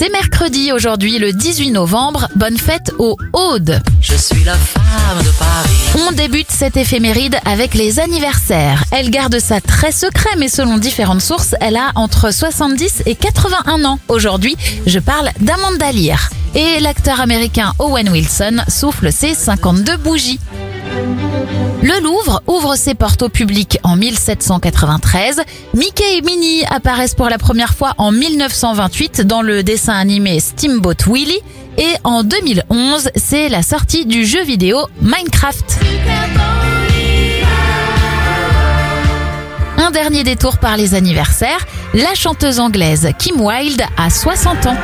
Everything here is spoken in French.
C'est mercredi aujourd'hui, le 18 novembre. Bonne fête aux Audes. Je suis la femme de Paris. On débute cette éphéméride avec les anniversaires. Elle garde ça très secret, mais selon différentes sources, elle a entre 70 et 81 ans. Aujourd'hui, je parle d'Amanda Lear. Et l'acteur américain Owen Wilson souffle ses 52 bougies. Le Louvre ouvre ses portes au public en 1793. Mickey et Minnie apparaissent pour la première fois en 1928 dans le dessin animé Steamboat Willie. Et en 2011, c'est la sortie du jeu vidéo Minecraft. Un dernier détour par les anniversaires. La chanteuse anglaise Kim Wilde a 60 ans.